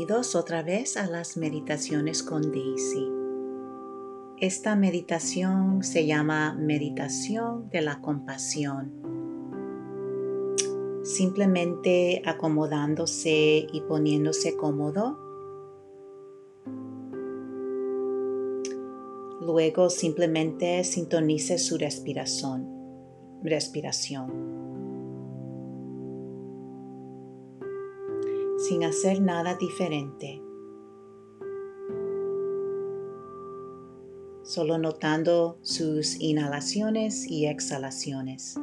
Bienvenidos otra vez a las meditaciones con Daisy. Esta meditación se llama meditación de la compasión. Simplemente acomodándose y poniéndose cómodo. Luego simplemente sintonice su respiración. Respiración. Sin hacer nada diferente. Solo notando sus inhalaciones y exhalaciones.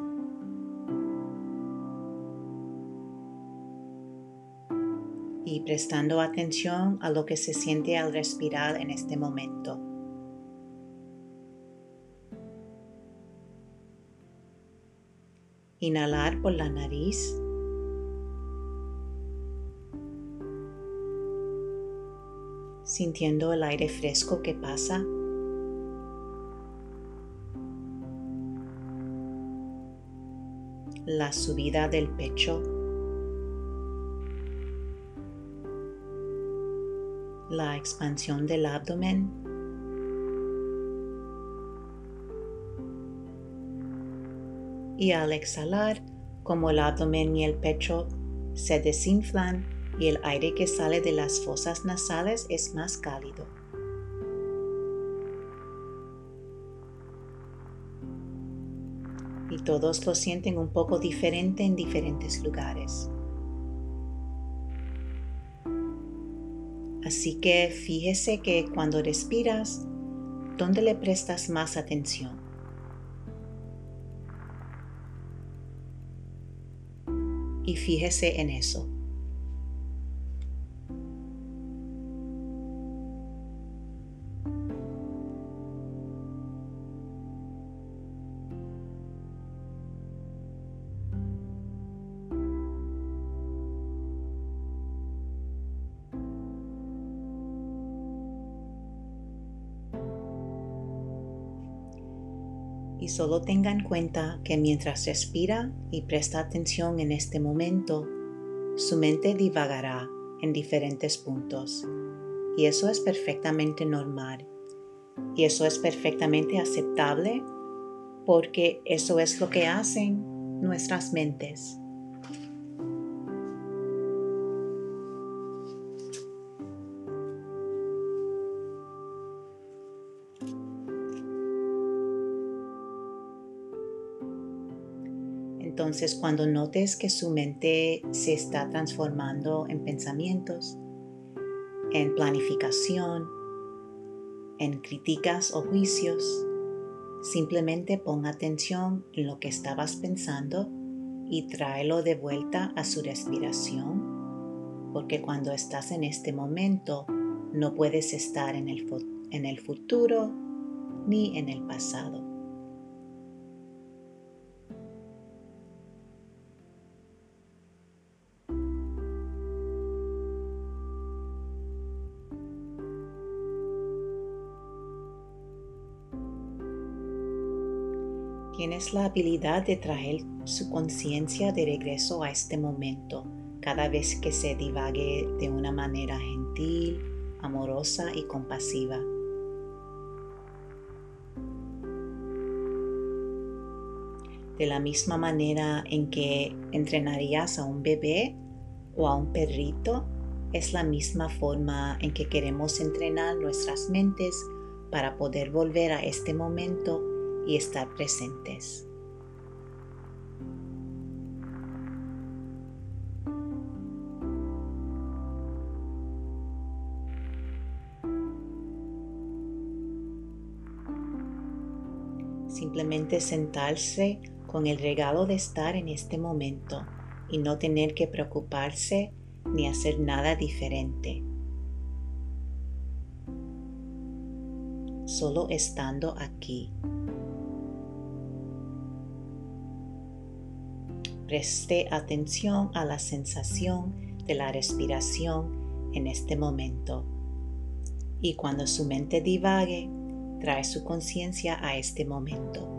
Y prestando atención a lo que se siente al respirar en este momento. Inhalar por la nariz sintiendo el aire fresco que pasa. La subida del pecho. La expansión del abdomen. Y al exhalar, como el abdomen y el pecho se desinflan, y el aire que sale de las fosas nasales es más cálido. Y todos lo sienten un poco diferente en diferentes lugares. Así que fíjese que cuando respiras, ¿dónde le prestas más atención? Y fíjese en eso. Y solo tenga en cuenta que mientras respira y presta atención en este momento, su mente divagará en diferentes puntos. Y eso es perfectamente normal. Y eso es perfectamente aceptable porque eso es lo que hacen nuestras mentes. Entonces, cuando notes que su mente se está transformando en pensamientos, en planificación, en críticas o juicios, simplemente ponga atención en lo que estabas pensando y tráelo de vuelta a su respiración, porque cuando estás en este momento no puedes estar en el, en el futuro ni en el pasado. Tienes la habilidad de traer su conciencia de regreso a este momento cada vez que se divague de una manera gentil, amorosa y compasiva. De la misma manera en que entrenarías a un bebé o a un perrito, es la misma forma en que queremos entrenar nuestras mentes para poder volver a este momento y estar presentes. Simplemente sentarse con el regalo de estar en este momento y no tener que preocuparse ni hacer nada diferente. Solo estando aquí. Preste atención a la sensación de la respiración en este momento. Y cuando su mente divague, trae su conciencia a este momento.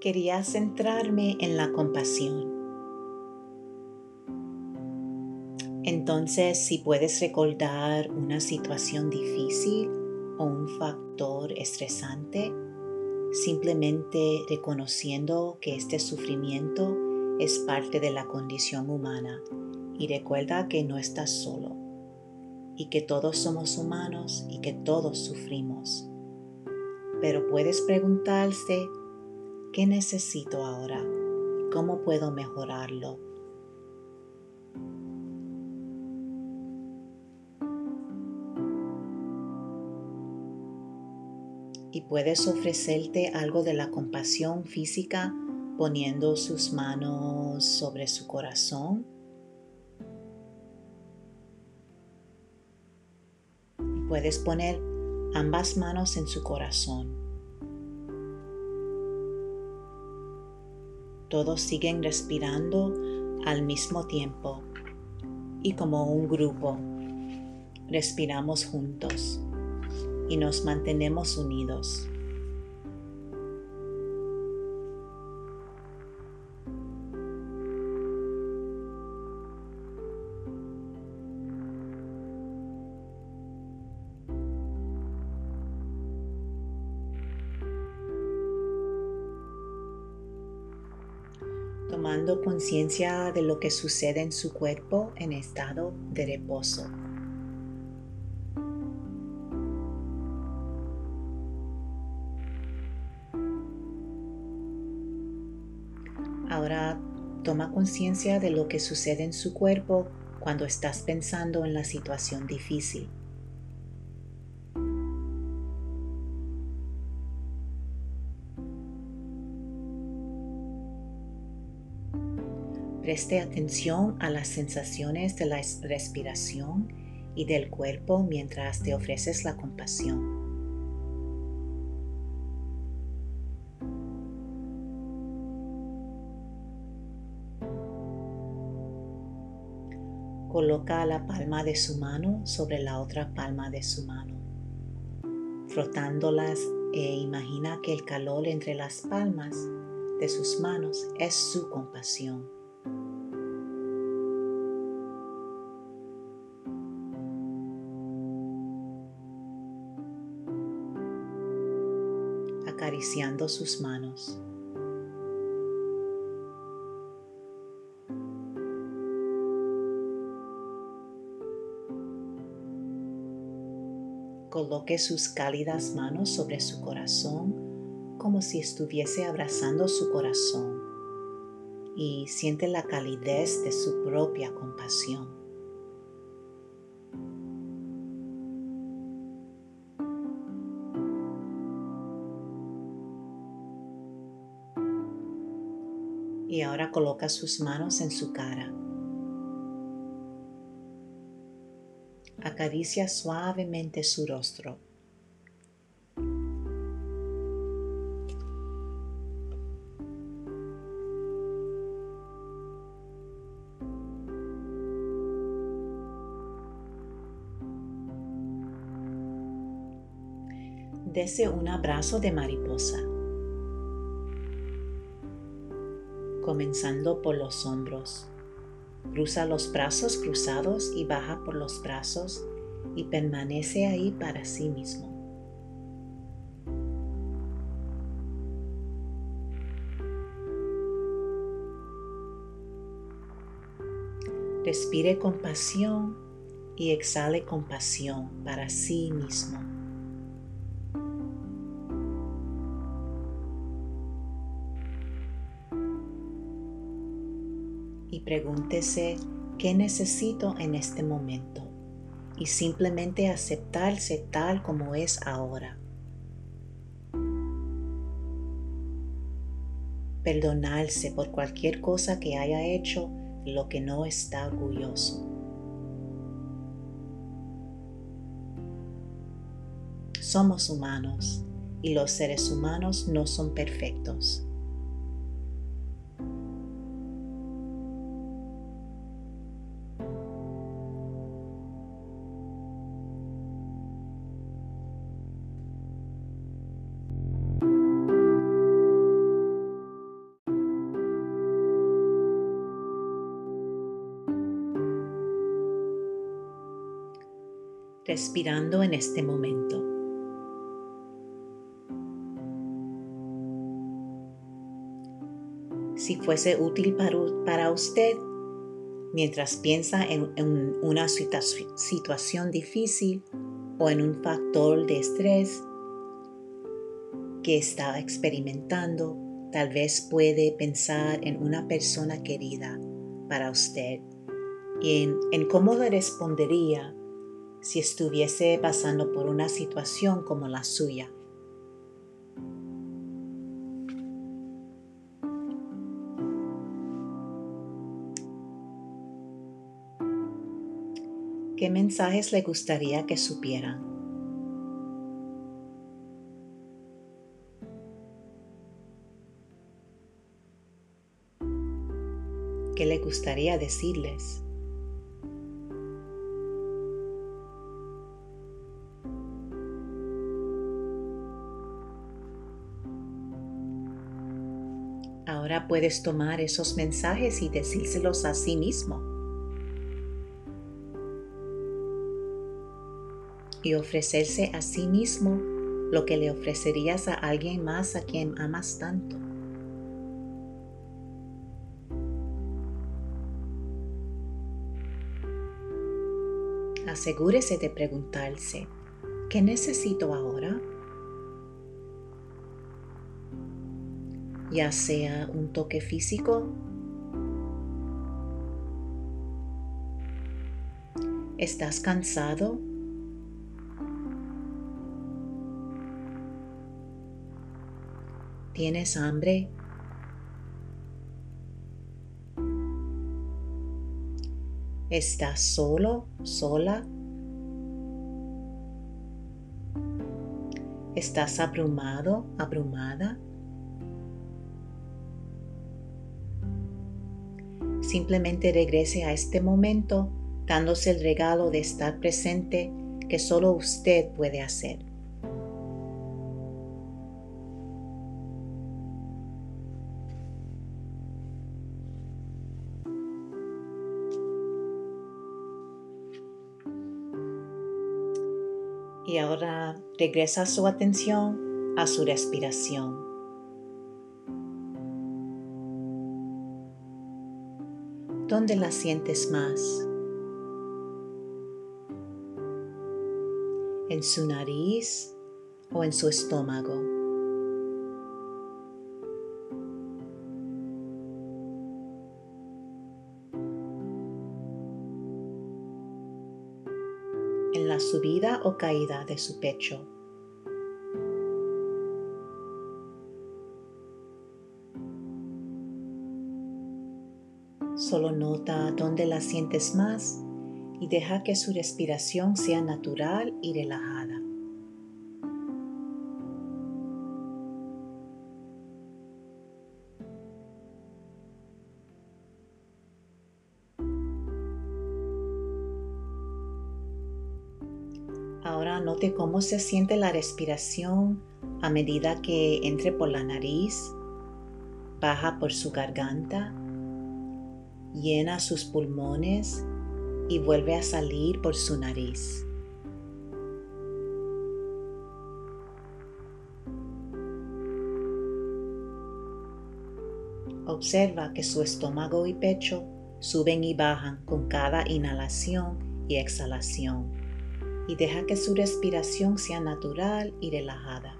Quería centrarme en la compasión. Entonces, si puedes recordar una situación difícil o un factor estresante, simplemente reconociendo que este sufrimiento es parte de la condición humana y recuerda que no estás solo y que todos somos humanos y que todos sufrimos. Pero puedes preguntarse, ¿qué necesito ahora? ¿Cómo puedo mejorarlo? Y puedes ofrecerte algo de la compasión física poniendo sus manos sobre su corazón puedes poner ambas manos en su corazón. Todos siguen respirando al mismo tiempo y como un grupo respiramos juntos y nos mantenemos unidos. Conciencia de lo que sucede en su cuerpo en estado de reposo. Ahora toma conciencia de lo que sucede en su cuerpo cuando estás pensando en la situación difícil. Preste atención a las sensaciones de la respiración y del cuerpo mientras te ofreces la compasión. Coloca la palma de su mano sobre la otra palma de su mano, frotándolas e imagina que el calor entre las palmas de sus manos es su compasión. Acariciando sus manos. Coloque sus cálidas manos sobre su corazón como si estuviese abrazando su corazón y siente la calidez de su propia compasión. Coloca sus manos en su cara. Acaricia suavemente su rostro. Dese un abrazo de mariposa. Comenzando por los hombros. Cruza los brazos cruzados y baja por los brazos y permanece ahí para sí mismo. Respire compasión y exhale compasión para sí mismo. Pregúntese qué necesito en este momento y simplemente aceptarse tal como es ahora. Perdonarse por cualquier cosa que haya hecho lo que no está orgulloso. Somos humanos y los seres humanos no son perfectos. Respirando en este momento. Si fuese útil para, usted, mientras piensa en, una situación difícil o en un factor de estrés que está experimentando, tal vez puede pensar en una persona querida para usted y en, en cómo le respondería si estuviese pasando por una situación como la suya. ¿Qué mensajes le gustaría que supieran? ¿Qué le gustaría decirles? Ahora puedes tomar esos mensajes y decírselos a sí mismo. Y ofrecerse a sí mismo lo que le ofrecerías a alguien más a quien amas tanto. Asegúrese de preguntarse, ¿qué necesito ahora? Ya sea un toque físico, ¿Estás cansado? ¿Tienes hambre? ¿Estás solo, sola? ¿Estás abrumado, abrumada? Simplemente regrese a este momento dándose el regalo de estar presente que solo usted puede hacer. Y ahora regresa su atención a su respiración. ¿Dónde la sientes más? ¿En su nariz o en su estómago? ¿En la subida o caída de su pecho? Solo nota dónde la sientes más y deja que su respiración sea natural y relajada. Ahora note cómo se siente la respiración a medida que entre por la nariz, baja por su garganta llena sus pulmones y vuelve a salir por su nariz. Observa que su estómago y pecho suben y bajan con cada inhalación y exhalación y deja que su respiración sea natural y relajada.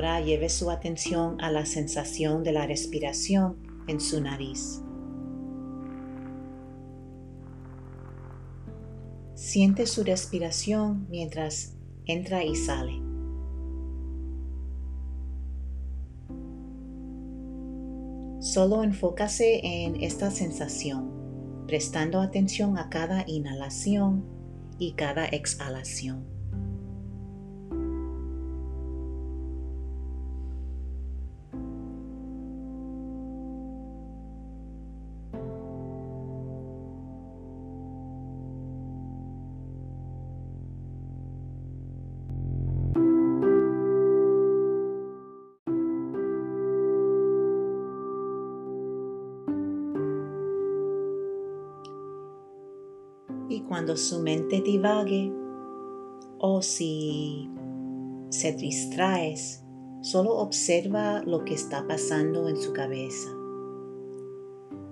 Ahora lleve su atención a la sensación de la respiración en su nariz. Siente su respiración mientras entra y sale. Solo enfócase en esta sensación, prestando atención a cada inhalación y cada exhalación. Cuando su mente divague o si se distraes, solo observa lo que está pasando en su cabeza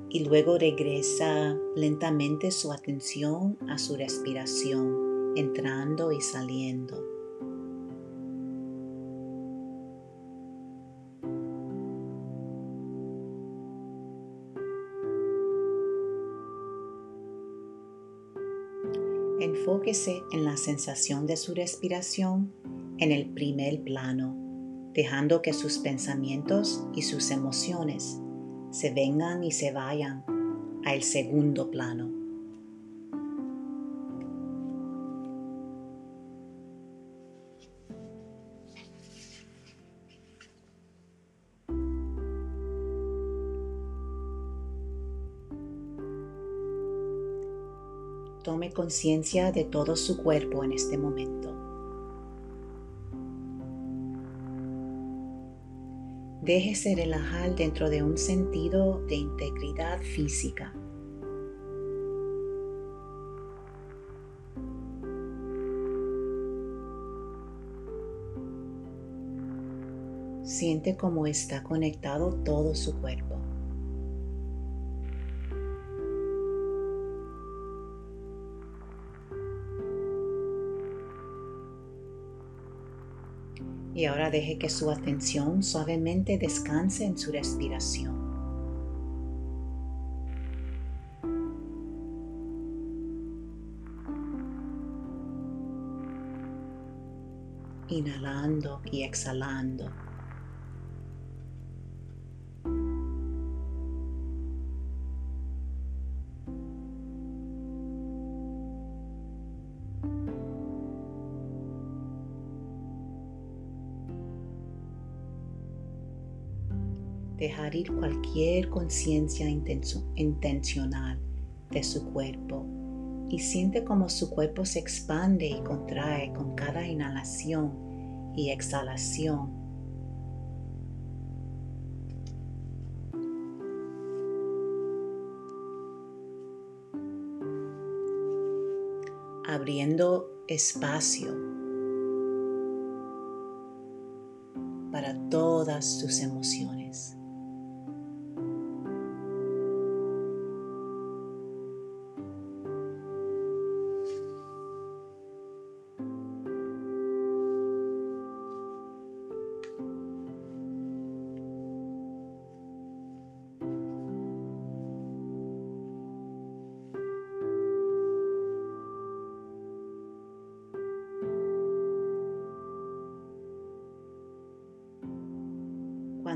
y luego regresa lentamente su atención a su respiración, entrando y saliendo. Enfóquese en la sensación de su respiración en el primer plano, dejando que sus pensamientos y sus emociones se vengan y se vayan al segundo plano. Conciencia de todo su cuerpo en este momento. Déjese relajar dentro de un sentido de integridad física. Siente cómo está conectado todo su cuerpo. Y ahora deje que su atención suavemente descanse en su respiración. Inhalando y exhalando. Dejar ir cualquier conciencia intencional de su cuerpo y siente como su cuerpo se expande y contrae con cada inhalación y exhalación. Abriendo espacio para todas sus emociones.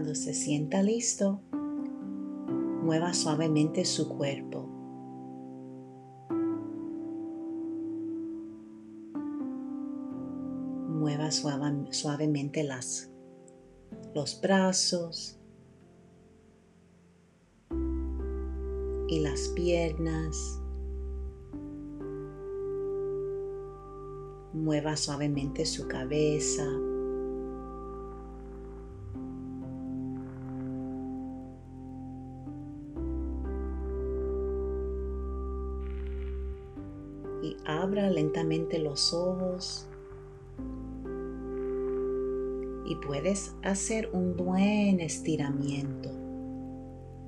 Cuando se sienta listo, mueva suavemente su cuerpo. Mueva suavemente las, los brazos y las piernas. Mueva suavemente su cabeza. Y abra lentamente los ojos. Y puedes hacer un buen estiramiento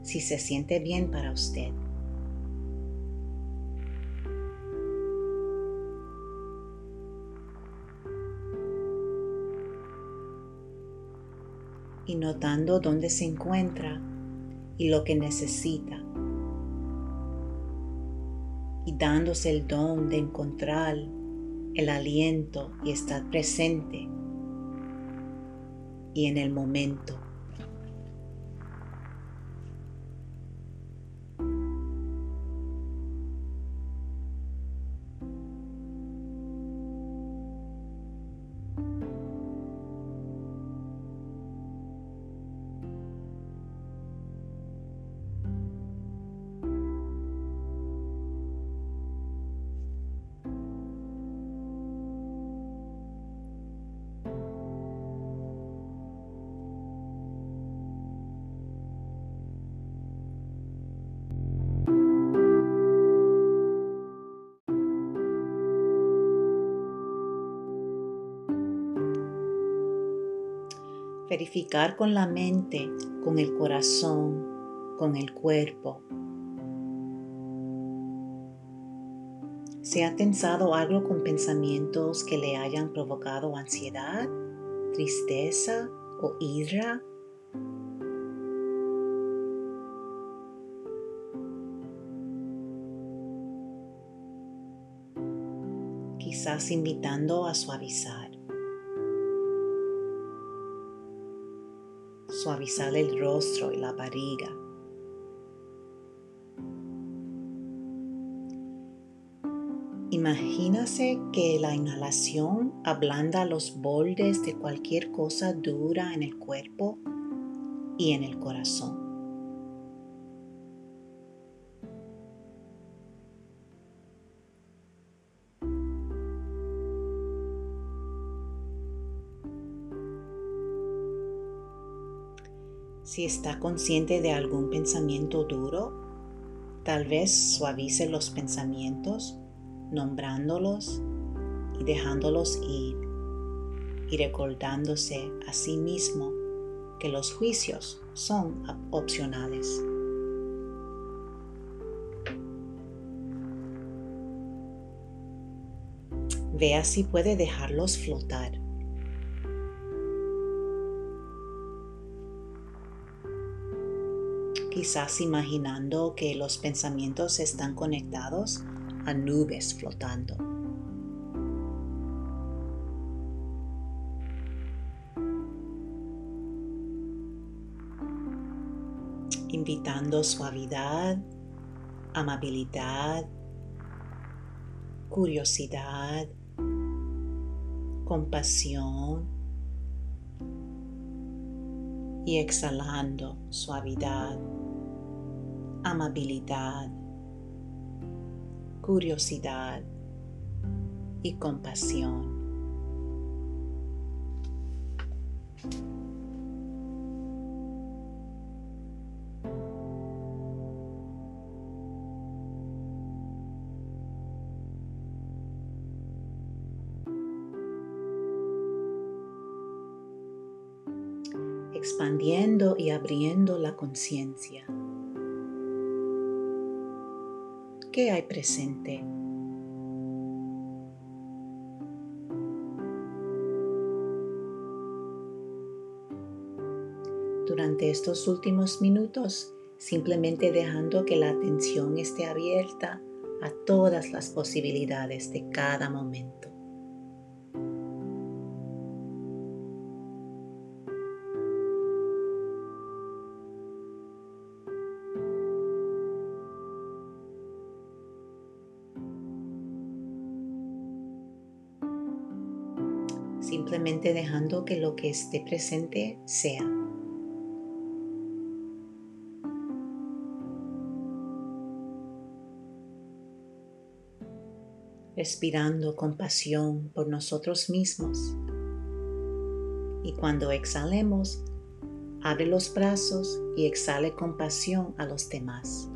si se siente bien para usted. Y notando dónde se encuentra y lo que necesita dándose el don de encontrar el aliento y estar presente y en el momento. Verificar con la mente, con el corazón, con el cuerpo. ¿Se ha tensado algo con pensamientos que le hayan provocado ansiedad, tristeza o ira? Quizás invitando a suavizar. Suavizar el rostro y la barriga. Imagínase que la inhalación ablanda los bordes de cualquier cosa dura en el cuerpo y en el corazón. Si está consciente de algún pensamiento duro, tal vez suavice los pensamientos nombrándolos y dejándolos ir y recordándose a sí mismo que los juicios son opcionales. Vea si puede dejarlos flotar. Quizás imaginando que los pensamientos están conectados a nubes flotando. Invitando suavidad, amabilidad, curiosidad, compasión y exhalando suavidad, amabilidad, curiosidad y compasión. expandiendo y abriendo la conciencia. ¿Qué hay presente? Durante estos últimos minutos, simplemente dejando que la atención esté abierta a todas las posibilidades de cada momento. Dejando que lo que esté presente sea. Respirando compasión por nosotros mismos. Y cuando exhalemos, abre los brazos y exhale compasión a los demás.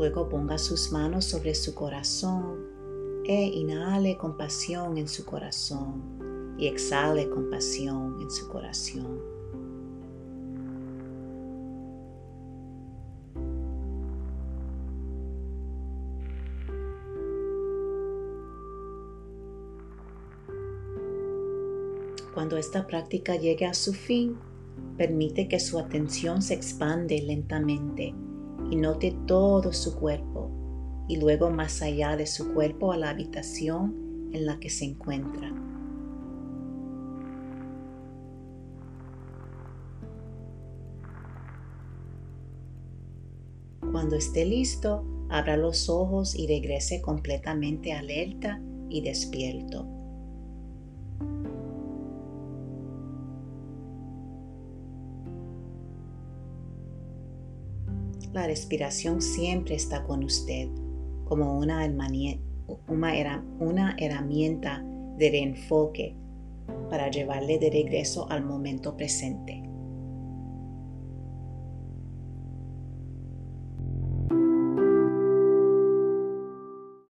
Luego ponga sus manos sobre su corazón e inhale compasión en su corazón y exhale compasión en su corazón. Cuando esta práctica llegue a su fin, permite que su atención se expande lentamente y note todo su cuerpo y luego más allá de su cuerpo a la habitación en la que se encuentra. Cuando esté listo, abra los ojos y regrese completamente alerta y despierto. La respiración siempre está con usted como una, una herramienta de reenfoque para llevarle de regreso al momento presente.